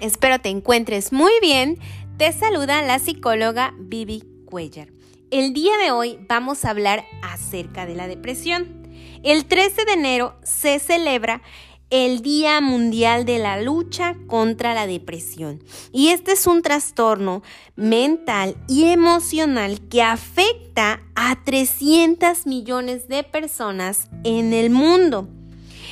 espero te encuentres muy bien. Te saluda la psicóloga Vivi Cuellar. El día de hoy vamos a hablar acerca de la depresión. El 13 de enero se celebra el Día Mundial de la Lucha contra la Depresión. Y este es un trastorno mental y emocional que afecta a 300 millones de personas en el mundo.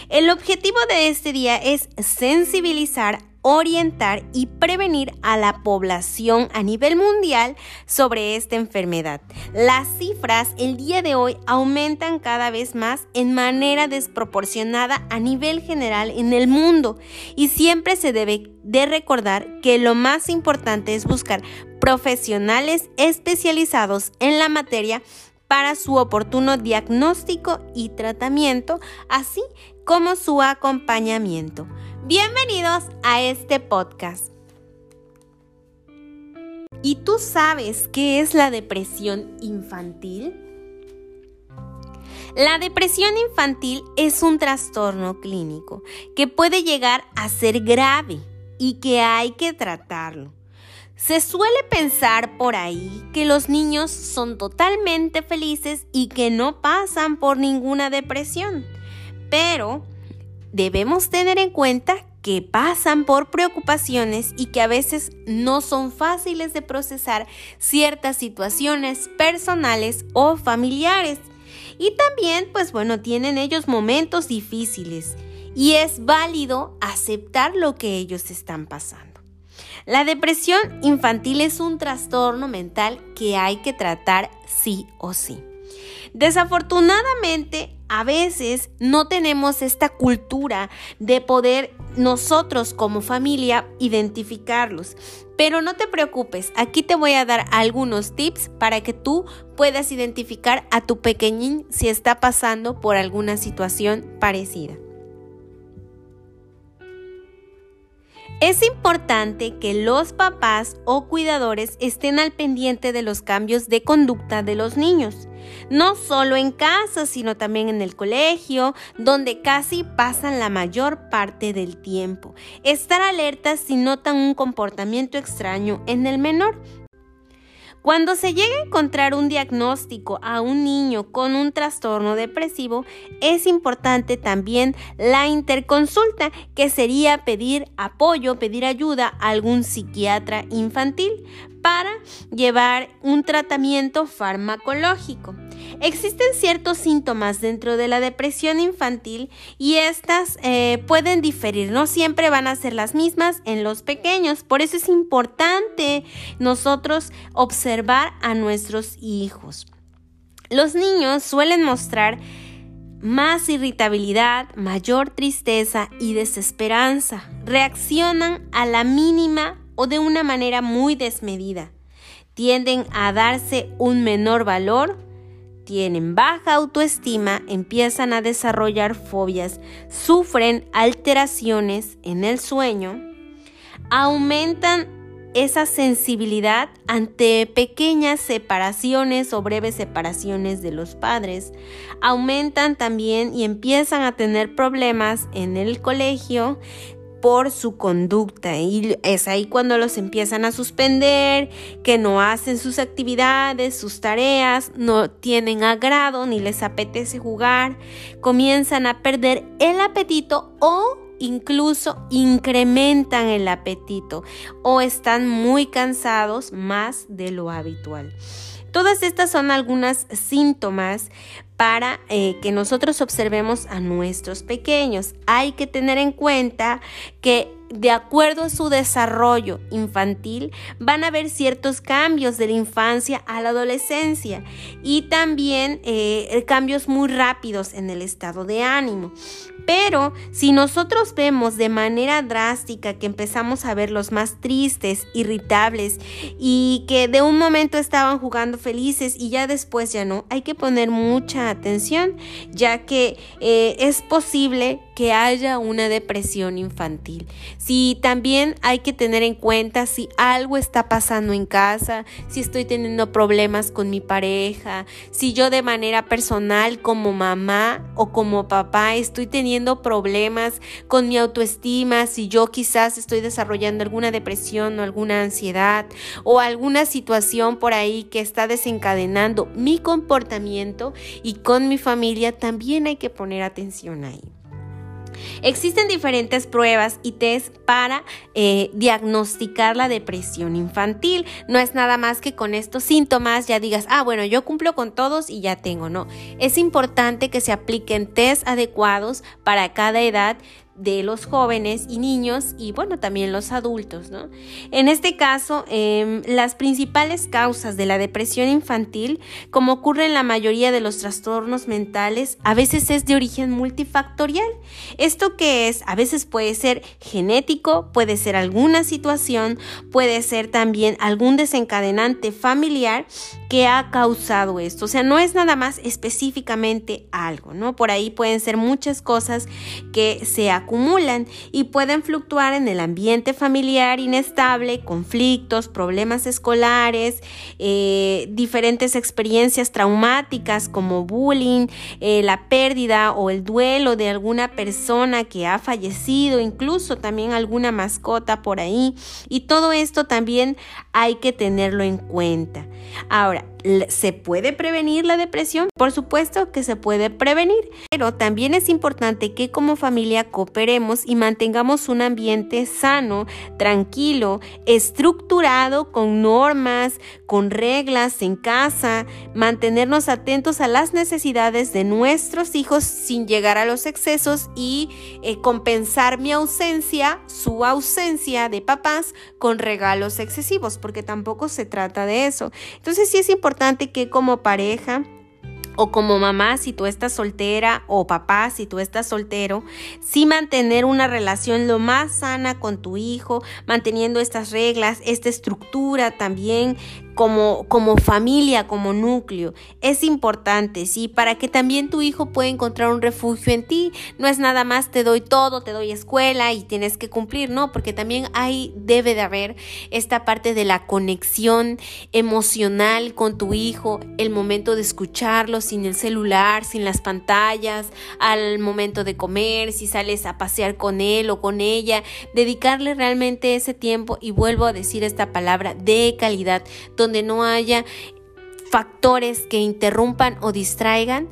El objetivo de este día es sensibilizar orientar y prevenir a la población a nivel mundial sobre esta enfermedad. Las cifras el día de hoy aumentan cada vez más en manera desproporcionada a nivel general en el mundo y siempre se debe de recordar que lo más importante es buscar profesionales especializados en la materia para su oportuno diagnóstico y tratamiento, así como su acompañamiento. Bienvenidos a este podcast. ¿Y tú sabes qué es la depresión infantil? La depresión infantil es un trastorno clínico que puede llegar a ser grave y que hay que tratarlo. Se suele pensar por ahí que los niños son totalmente felices y que no pasan por ninguna depresión, pero debemos tener en cuenta que pasan por preocupaciones y que a veces no son fáciles de procesar ciertas situaciones personales o familiares. Y también, pues bueno, tienen ellos momentos difíciles y es válido aceptar lo que ellos están pasando. La depresión infantil es un trastorno mental que hay que tratar sí o sí. Desafortunadamente, a veces no tenemos esta cultura de poder nosotros como familia identificarlos. Pero no te preocupes, aquí te voy a dar algunos tips para que tú puedas identificar a tu pequeñín si está pasando por alguna situación parecida. Es importante que los papás o cuidadores estén al pendiente de los cambios de conducta de los niños, no solo en casa, sino también en el colegio, donde casi pasan la mayor parte del tiempo. Estar alertas si notan un comportamiento extraño en el menor cuando se llega a encontrar un diagnóstico a un niño con un trastorno depresivo, es importante también la interconsulta, que sería pedir apoyo, pedir ayuda a algún psiquiatra infantil para llevar un tratamiento farmacológico. Existen ciertos síntomas dentro de la depresión infantil y estas eh, pueden diferir, no siempre van a ser las mismas en los pequeños, por eso es importante nosotros observar a nuestros hijos. Los niños suelen mostrar más irritabilidad, mayor tristeza y desesperanza. Reaccionan a la mínima o de una manera muy desmedida. Tienden a darse un menor valor, tienen baja autoestima, empiezan a desarrollar fobias, sufren alteraciones en el sueño, aumentan esa sensibilidad ante pequeñas separaciones o breves separaciones de los padres. Aumentan también y empiezan a tener problemas en el colegio por su conducta y es ahí cuando los empiezan a suspender, que no hacen sus actividades, sus tareas, no tienen agrado ni les apetece jugar, comienzan a perder el apetito o incluso incrementan el apetito o están muy cansados más de lo habitual. Todas estas son algunas síntomas para eh, que nosotros observemos a nuestros pequeños. Hay que tener en cuenta que de acuerdo a su desarrollo infantil, van a haber ciertos cambios de la infancia a la adolescencia y también eh, cambios muy rápidos en el estado de ánimo. Pero si nosotros vemos de manera drástica que empezamos a ver los más tristes, irritables y que de un momento estaban jugando felices y ya después ya no, hay que poner mucha atención ya que eh, es posible que haya una depresión infantil. Si también hay que tener en cuenta si algo está pasando en casa, si estoy teniendo problemas con mi pareja, si yo de manera personal como mamá o como papá estoy teniendo problemas con mi autoestima, si yo quizás estoy desarrollando alguna depresión o alguna ansiedad o alguna situación por ahí que está desencadenando mi comportamiento y con mi familia, también hay que poner atención ahí. Existen diferentes pruebas y test para eh, diagnosticar la depresión infantil. No es nada más que con estos síntomas ya digas, ah, bueno, yo cumplo con todos y ya tengo, no. Es importante que se apliquen test adecuados para cada edad de los jóvenes y niños y bueno, también los adultos, ¿no? En este caso, em, las principales causas de la depresión infantil, como ocurre en la mayoría de los trastornos mentales, a veces es de origen multifactorial. ¿Esto que es? A veces puede ser genético, puede ser alguna situación, puede ser también algún desencadenante familiar que ha causado esto. O sea, no es nada más específicamente algo, ¿no? Por ahí pueden ser muchas cosas que se acumulan y pueden fluctuar en el ambiente familiar inestable, conflictos, problemas escolares, eh, diferentes experiencias traumáticas como bullying, eh, la pérdida o el duelo de alguna persona que ha fallecido, incluso también alguna mascota por ahí. Y todo esto también hay que tenerlo en cuenta. Ahora, ¿Se puede prevenir la depresión? Por supuesto que se puede prevenir, pero también es importante que como familia cooperemos y mantengamos un ambiente sano, tranquilo, estructurado, con normas, con reglas en casa, mantenernos atentos a las necesidades de nuestros hijos sin llegar a los excesos y eh, compensar mi ausencia, su ausencia de papás con regalos excesivos, porque tampoco se trata de eso. Entonces sí es importante importante que como pareja o como mamá si tú estás soltera o papá si tú estás soltero, sí mantener una relación lo más sana con tu hijo, manteniendo estas reglas, esta estructura también como, como familia, como núcleo. Es importante, ¿sí? Para que también tu hijo pueda encontrar un refugio en ti. No es nada más te doy todo, te doy escuela y tienes que cumplir, no, porque también hay, debe de haber esta parte de la conexión emocional con tu hijo, el momento de escucharlo sin el celular, sin las pantallas, al momento de comer, si sales a pasear con él o con ella, dedicarle realmente ese tiempo y vuelvo a decir esta palabra de calidad, donde no haya factores que interrumpan o distraigan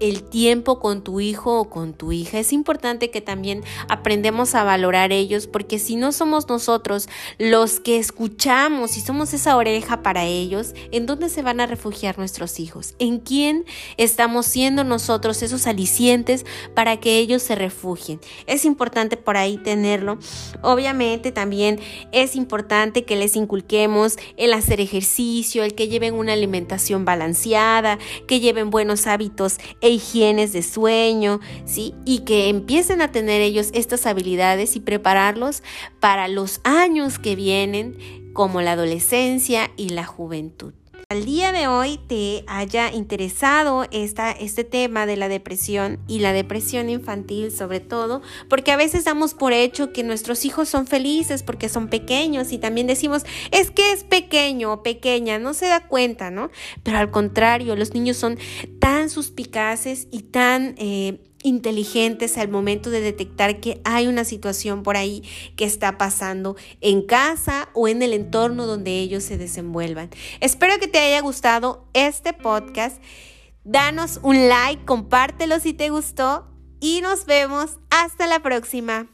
el tiempo con tu hijo o con tu hija. Es importante que también aprendemos a valorar ellos porque si no somos nosotros los que escuchamos y somos esa oreja para ellos, ¿en dónde se van a refugiar nuestros hijos? ¿En quién estamos siendo nosotros esos alicientes para que ellos se refugien? Es importante por ahí tenerlo. Obviamente también es importante que les inculquemos el hacer ejercicio, el que lleven una alimentación balanceada, que lleven buenos hábitos higienes de sueño, ¿sí? Y que empiecen a tener ellos estas habilidades y prepararlos para los años que vienen, como la adolescencia y la juventud al día de hoy te haya interesado esta, este tema de la depresión y la depresión infantil sobre todo, porque a veces damos por hecho que nuestros hijos son felices porque son pequeños y también decimos, es que es pequeño o pequeña, no se da cuenta, ¿no? Pero al contrario, los niños son tan suspicaces y tan... Eh, inteligentes al momento de detectar que hay una situación por ahí que está pasando en casa o en el entorno donde ellos se desenvuelvan. Espero que te haya gustado este podcast. Danos un like, compártelo si te gustó y nos vemos hasta la próxima.